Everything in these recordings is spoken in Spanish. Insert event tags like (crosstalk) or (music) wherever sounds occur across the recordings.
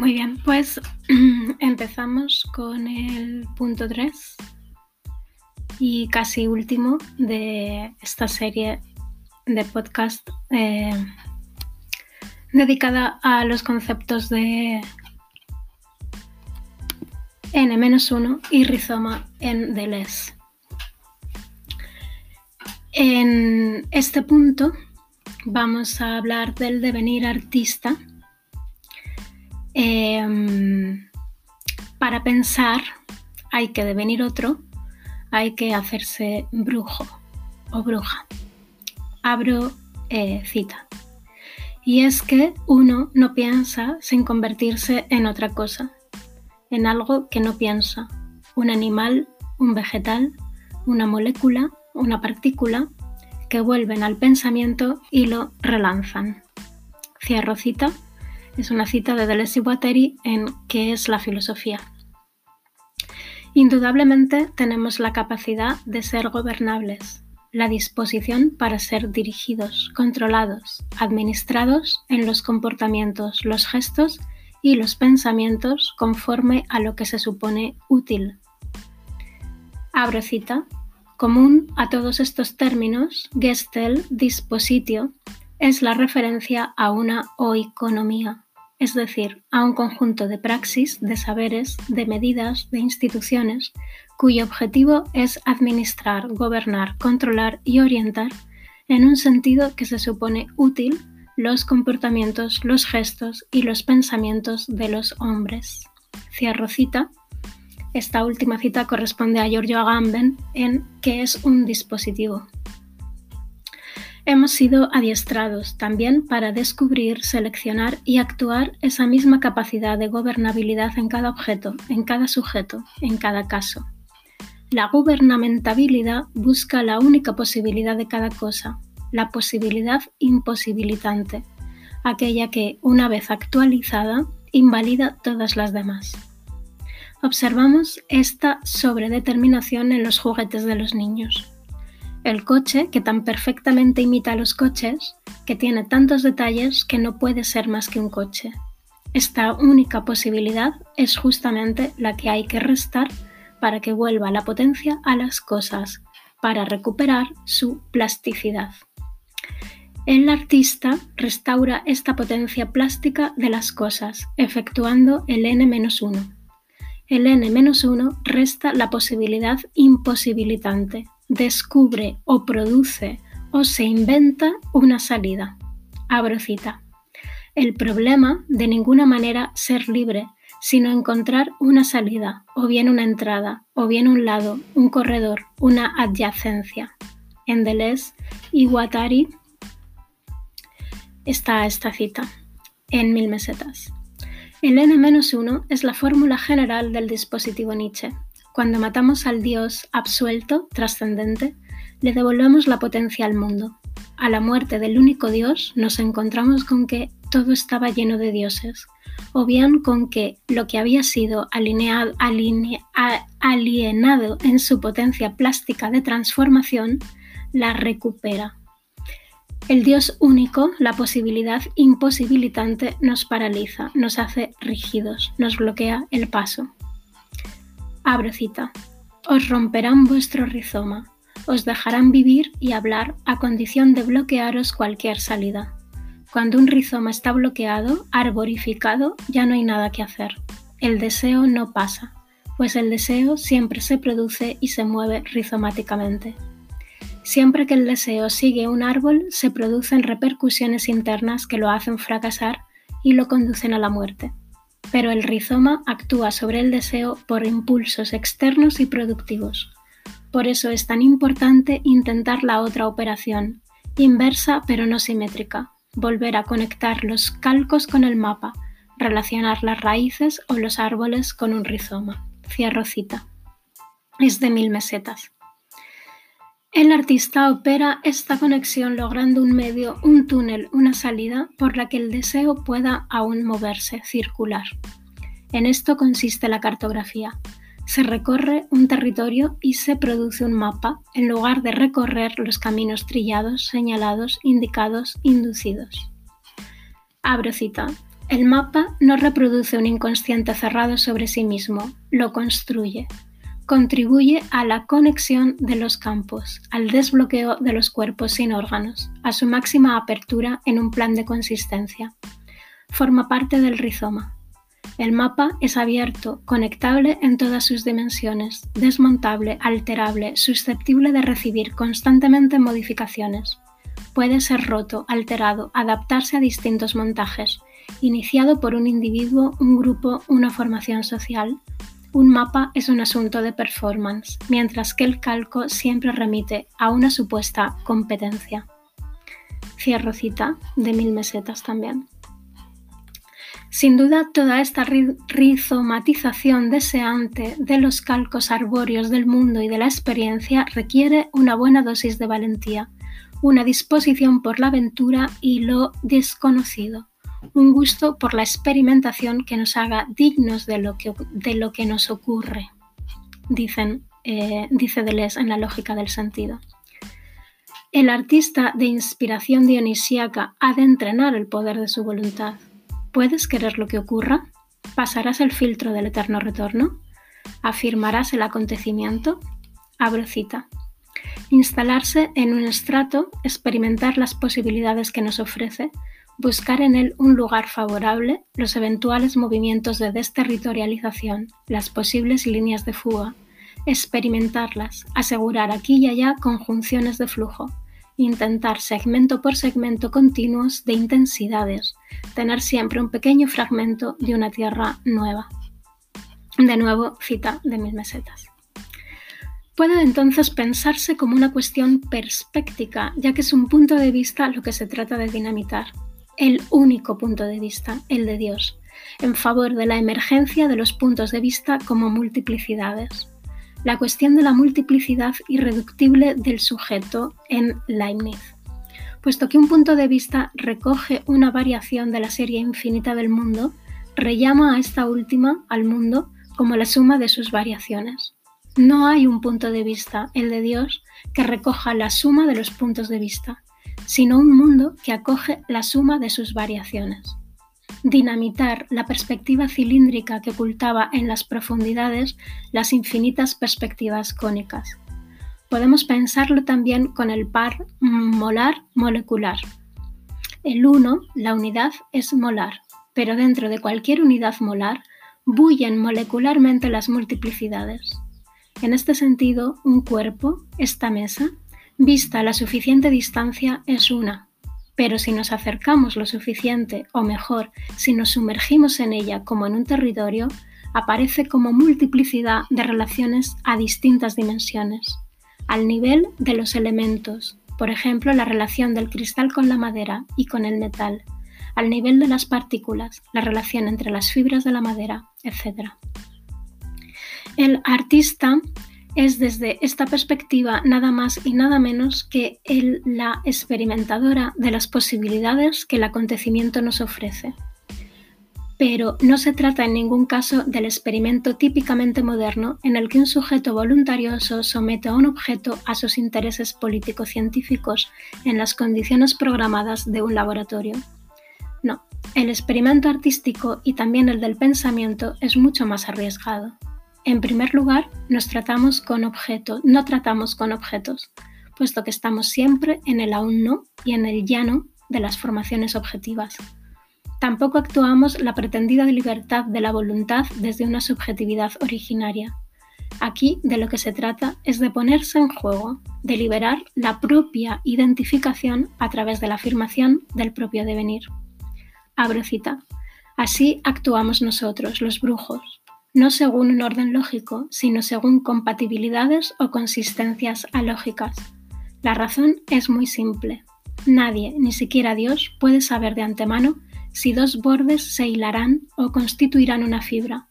Muy bien, pues (clears throat) empezamos con el punto 3 y casi último de esta serie de podcast eh, dedicada a los conceptos de N-1 y rizoma en Deleuze. En este punto vamos a hablar del devenir artista. Em, para pensar hay que devenir otro, hay que hacerse brujo o bruja. Abro eh, cita. Y es que uno no piensa sin convertirse en otra cosa, en algo que no piensa, un animal, un vegetal, una molécula, una partícula, que vuelven al pensamiento y lo relanzan. Cierro cita. Es una cita de Deleuze y Guattari en ¿Qué es la filosofía? Indudablemente tenemos la capacidad de ser gobernables, la disposición para ser dirigidos, controlados, administrados en los comportamientos, los gestos y los pensamientos conforme a lo que se supone útil. Abro cita. Común a todos estos términos, Gestel dispositio es la referencia a una oikonomía, es decir, a un conjunto de praxis, de saberes, de medidas, de instituciones, cuyo objetivo es administrar, gobernar, controlar y orientar en un sentido que se supone útil los comportamientos, los gestos y los pensamientos de los hombres. Cierro cita esta última cita corresponde a Giorgio Agamben en ¿Qué es un dispositivo? Hemos sido adiestrados también para descubrir, seleccionar y actuar esa misma capacidad de gobernabilidad en cada objeto, en cada sujeto, en cada caso. La gubernamentabilidad busca la única posibilidad de cada cosa, la posibilidad imposibilitante, aquella que, una vez actualizada, invalida todas las demás. Observamos esta sobredeterminación en los juguetes de los niños. El coche, que tan perfectamente imita a los coches, que tiene tantos detalles que no puede ser más que un coche. Esta única posibilidad es justamente la que hay que restar para que vuelva la potencia a las cosas, para recuperar su plasticidad. El artista restaura esta potencia plástica de las cosas, efectuando el n-1 el n-1 resta la posibilidad imposibilitante, descubre o produce o se inventa una salida. Abro cita. El problema de ninguna manera ser libre, sino encontrar una salida, o bien una entrada, o bien un lado, un corredor, una adyacencia. En Deleuze y Guattari está esta cita, en mil mesetas. El n-1 es la fórmula general del dispositivo Nietzsche. Cuando matamos al Dios absuelto, trascendente, le devolvemos la potencia al mundo. A la muerte del único Dios nos encontramos con que todo estaba lleno de dioses, o bien con que lo que había sido alienado en su potencia plástica de transformación, la recupera. El Dios único, la posibilidad imposibilitante, nos paraliza, nos hace rígidos, nos bloquea el paso. Abro cita. Os romperán vuestro rizoma, os dejarán vivir y hablar a condición de bloquearos cualquier salida. Cuando un rizoma está bloqueado, arborificado, ya no hay nada que hacer. El deseo no pasa, pues el deseo siempre se produce y se mueve rizomáticamente. Siempre que el deseo sigue un árbol, se producen repercusiones internas que lo hacen fracasar y lo conducen a la muerte. Pero el rizoma actúa sobre el deseo por impulsos externos y productivos. Por eso es tan importante intentar la otra operación, inversa pero no simétrica, volver a conectar los calcos con el mapa, relacionar las raíces o los árboles con un rizoma. Cierro cita. Es de mil mesetas. El artista opera esta conexión logrando un medio, un túnel, una salida por la que el deseo pueda aún moverse, circular. En esto consiste la cartografía. Se recorre un territorio y se produce un mapa en lugar de recorrer los caminos trillados, señalados, indicados, inducidos. Abro cita. El mapa no reproduce un inconsciente cerrado sobre sí mismo, lo construye. Contribuye a la conexión de los campos, al desbloqueo de los cuerpos sin órganos, a su máxima apertura en un plan de consistencia. Forma parte del rizoma. El mapa es abierto, conectable en todas sus dimensiones, desmontable, alterable, susceptible de recibir constantemente modificaciones. Puede ser roto, alterado, adaptarse a distintos montajes, iniciado por un individuo, un grupo, una formación social. Un mapa es un asunto de performance, mientras que el calco siempre remite a una supuesta competencia. Cierro cita de mil mesetas también. Sin duda, toda esta rizomatización deseante de los calcos arbóreos del mundo y de la experiencia requiere una buena dosis de valentía, una disposición por la aventura y lo desconocido, un gusto por la experimentación que nos haga dignos de lo que, de lo que nos ocurre, dicen, eh, dice Deleuze en la lógica del sentido. El artista de inspiración dionisíaca ha de entrenar el poder de su voluntad ¿Puedes querer lo que ocurra? ¿Pasarás el filtro del eterno retorno? ¿Afirmarás el acontecimiento? Abro cita. Instalarse en un estrato, experimentar las posibilidades que nos ofrece, buscar en él un lugar favorable, los eventuales movimientos de desterritorialización, las posibles líneas de fuga, experimentarlas, asegurar aquí y allá conjunciones de flujo, intentar segmento por segmento continuos de intensidades, tener siempre un pequeño fragmento de una tierra nueva. De nuevo, cita de mil mesetas. Puede entonces pensarse como una cuestión perspectiva, ya que es un punto de vista lo que se trata de dinamitar, el único punto de vista, el de Dios, en favor de la emergencia de los puntos de vista como multiplicidades la cuestión de la multiplicidad irreductible del sujeto en Leibniz. Puesto que un punto de vista recoge una variación de la serie infinita del mundo, rellama a esta última, al mundo, como la suma de sus variaciones. No hay un punto de vista, el de Dios, que recoja la suma de los puntos de vista, sino un mundo que acoge la suma de sus variaciones dinamitar la perspectiva cilíndrica que ocultaba en las profundidades las infinitas perspectivas cónicas. Podemos pensarlo también con el par molar-molecular. El uno, la unidad, es molar, pero dentro de cualquier unidad molar bullen molecularmente las multiplicidades. En este sentido, un cuerpo, esta mesa, vista la suficiente distancia, es una, pero si nos acercamos lo suficiente, o mejor, si nos sumergimos en ella como en un territorio, aparece como multiplicidad de relaciones a distintas dimensiones, al nivel de los elementos, por ejemplo la relación del cristal con la madera y con el metal, al nivel de las partículas, la relación entre las fibras de la madera, etc. El artista es desde esta perspectiva nada más y nada menos que el, la experimentadora de las posibilidades que el acontecimiento nos ofrece. Pero no se trata en ningún caso del experimento típicamente moderno en el que un sujeto voluntarioso somete a un objeto a sus intereses político-científicos en las condiciones programadas de un laboratorio. No, el experimento artístico y también el del pensamiento es mucho más arriesgado. En primer lugar, nos tratamos con objetos, no tratamos con objetos, puesto que estamos siempre en el aún no y en el ya no de las formaciones objetivas. Tampoco actuamos la pretendida libertad de la voluntad desde una subjetividad originaria. Aquí de lo que se trata es de ponerse en juego, de liberar la propia identificación a través de la afirmación del propio devenir. Abro cita. Así actuamos nosotros, los brujos, no según un orden lógico, sino según compatibilidades o consistencias alógicas. La razón es muy simple. Nadie, ni siquiera Dios, puede saber de antemano si dos bordes se hilarán o constituirán una fibra,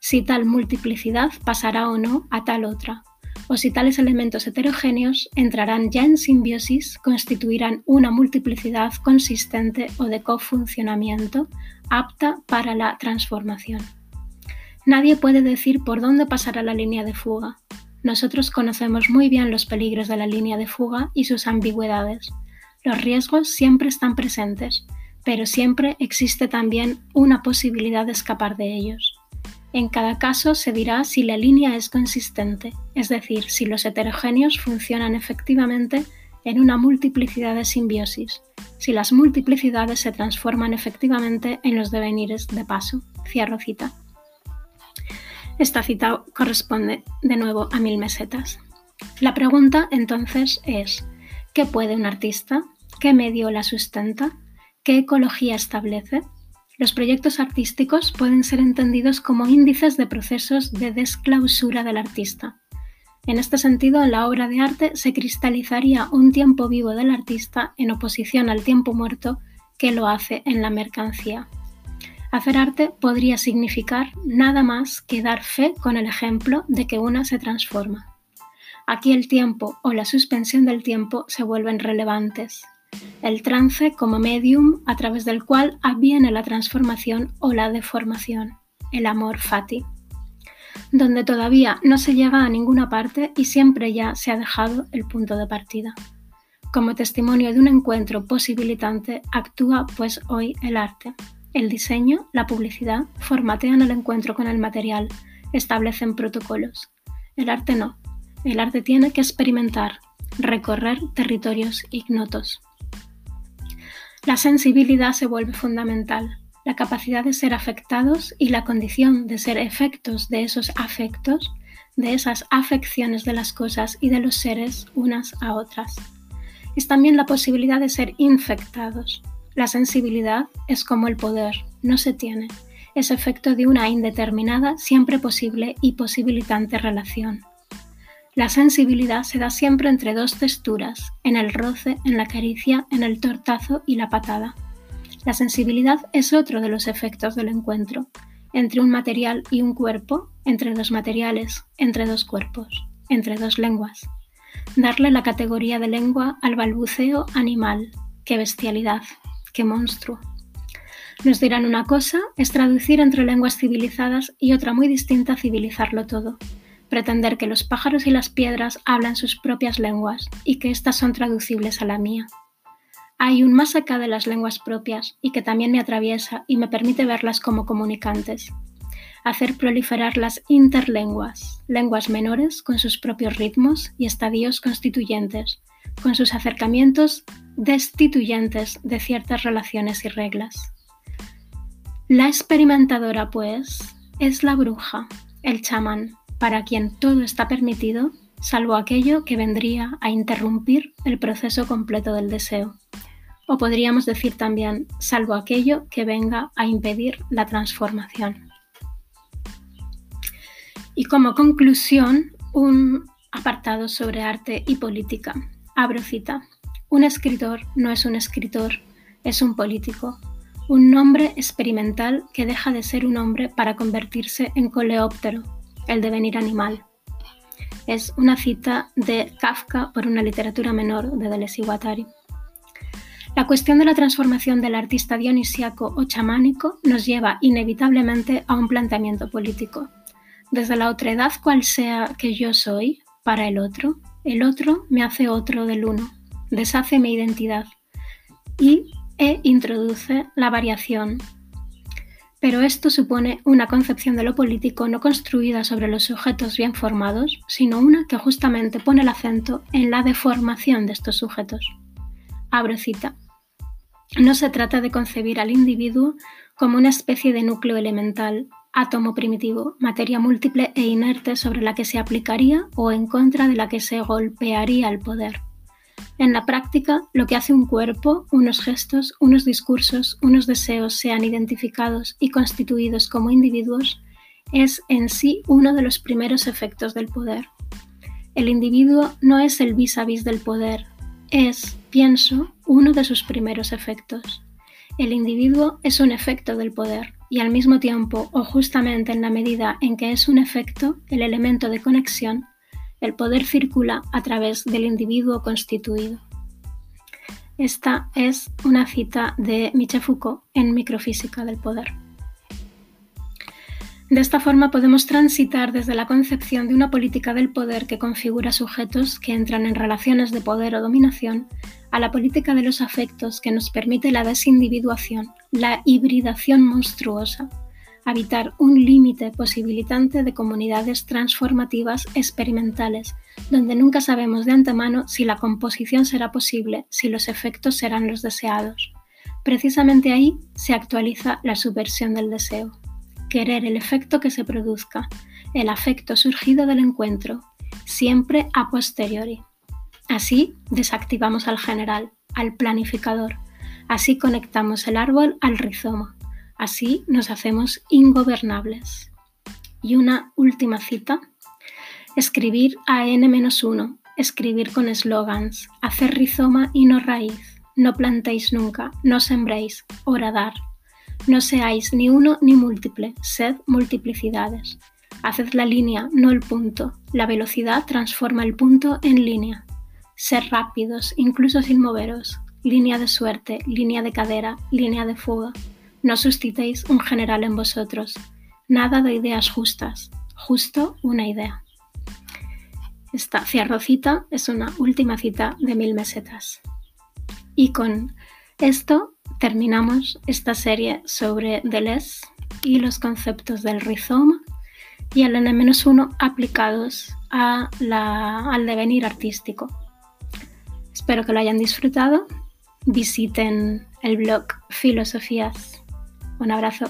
si tal multiplicidad pasará o no a tal otra, o si tales elementos heterogéneos entrarán ya en simbiosis, constituirán una multiplicidad consistente o de cofuncionamiento apta para la transformación. Nadie puede decir por dónde pasará la línea de fuga. Nosotros conocemos muy bien los peligros de la línea de fuga y sus ambigüedades. Los riesgos siempre están presentes, pero siempre existe también una posibilidad de escapar de ellos. En cada caso se dirá si la línea es consistente, es decir, si los heterogéneos funcionan efectivamente en una multiplicidad de simbiosis, si las multiplicidades se transforman efectivamente en los devenires de paso. Cierro cita. Esta cita corresponde de nuevo a mil mesetas. La pregunta entonces es, ¿qué puede un artista? ¿Qué medio la sustenta? ¿Qué ecología establece? Los proyectos artísticos pueden ser entendidos como índices de procesos de desclausura del artista. En este sentido, en la obra de arte se cristalizaría un tiempo vivo del artista en oposición al tiempo muerto que lo hace en la mercancía. Hacer arte podría significar nada más que dar fe con el ejemplo de que una se transforma. Aquí el tiempo o la suspensión del tiempo se vuelven relevantes, el trance como medium a través del cual aviene la transformación o la deformación, el amor fati, donde todavía no se llega a ninguna parte y siempre ya se ha dejado el punto de partida. Como testimonio de un encuentro posibilitante actúa pues hoy el arte. El diseño, la publicidad, formatean el encuentro con el material, establecen protocolos. El arte no. El arte tiene que experimentar, recorrer territorios ignotos. La sensibilidad se vuelve fundamental, la capacidad de ser afectados y la condición de ser efectos de esos afectos, de esas afecciones de las cosas y de los seres unas a otras. Es también la posibilidad de ser infectados. La sensibilidad es como el poder, no se tiene, es efecto de una indeterminada, siempre posible y posibilitante relación. La sensibilidad se da siempre entre dos texturas, en el roce, en la caricia, en el tortazo y la patada. La sensibilidad es otro de los efectos del encuentro, entre un material y un cuerpo, entre dos materiales, entre dos cuerpos, entre dos lenguas. Darle la categoría de lengua al balbuceo animal, qué bestialidad, qué monstruo. Nos dirán una cosa es traducir entre lenguas civilizadas y otra muy distinta civilizarlo todo pretender que los pájaros y las piedras hablan sus propias lenguas y que éstas son traducibles a la mía. Hay un más acá de las lenguas propias y que también me atraviesa y me permite verlas como comunicantes. Hacer proliferar las interlenguas, lenguas menores con sus propios ritmos y estadios constituyentes, con sus acercamientos destituyentes de ciertas relaciones y reglas. La experimentadora, pues, es la bruja, el chamán, para quien todo está permitido, salvo aquello que vendría a interrumpir el proceso completo del deseo. O podríamos decir también, salvo aquello que venga a impedir la transformación. Y como conclusión, un apartado sobre arte y política. Abro cita. Un escritor no es un escritor, es un político, un nombre experimental que deja de ser un hombre para convertirse en coleóptero, el devenir animal. Es una cita de Kafka por una literatura menor de Deleuze y Guattari. La cuestión de la transformación del artista dionisíaco o chamánico nos lleva inevitablemente a un planteamiento político. Desde la otredad cual sea que yo soy, para el otro, el otro me hace otro del uno, deshace mi identidad y e introduce la variación, pero esto supone una concepción de lo político no construida sobre los sujetos bien formados, sino una que justamente pone el acento en la deformación de estos sujetos. Abro cita. No se trata de concebir al individuo como una especie de núcleo elemental, átomo primitivo, materia múltiple e inerte sobre la que se aplicaría o en contra de la que se golpearía el poder. En la práctica, lo que hace un cuerpo, unos gestos, unos discursos, unos deseos sean identificados y constituidos como individuos, es en sí uno de los primeros efectos del poder. El individuo no es el vis a vis del poder, es, pienso, uno de sus primeros efectos. El individuo es un efecto del poder y al mismo tiempo, o justamente en la medida en que es un efecto, el elemento de conexión, el poder circula a través del individuo constituido. Esta es una cita de Michel Foucault en Microfísica del Poder. De esta forma podemos transitar desde la concepción de una política del poder que configura sujetos que entran en relaciones de poder o dominación a la política de los afectos que nos permite la desindividuación, la hibridación monstruosa, habitar un límite posibilitante de comunidades transformativas experimentales, donde nunca sabemos de antemano si la composición será posible, si los efectos serán los deseados. Precisamente ahí se actualiza la subversión del deseo querer el efecto que se produzca, el afecto surgido del encuentro, siempre a posteriori. Así desactivamos al general, al planificador, así conectamos el árbol al rizoma, así nos hacemos ingobernables. Y una última cita, escribir a n-1, escribir con eslogans, hacer rizoma y no raíz, no plantéis nunca, no sembréis, horadar, no seáis ni uno ni múltiple, sed multiplicidades. Haced la línea, no el punto. La velocidad transforma el punto en línea. Sed rápidos, incluso sin moveros. Línea de suerte, línea de cadera, línea de fuga. No suscitéis un general en vosotros. Nada de ideas justas, justo una idea. Esta cierro cita es una última cita de mil mesetas. Y con esto terminamos esta serie sobre Deleuze y los conceptos del rizoma y el N-1 aplicados a al devenir artístico. Espero que lo hayan disfrutado. Visiten el blog Filosofías. Un abrazo.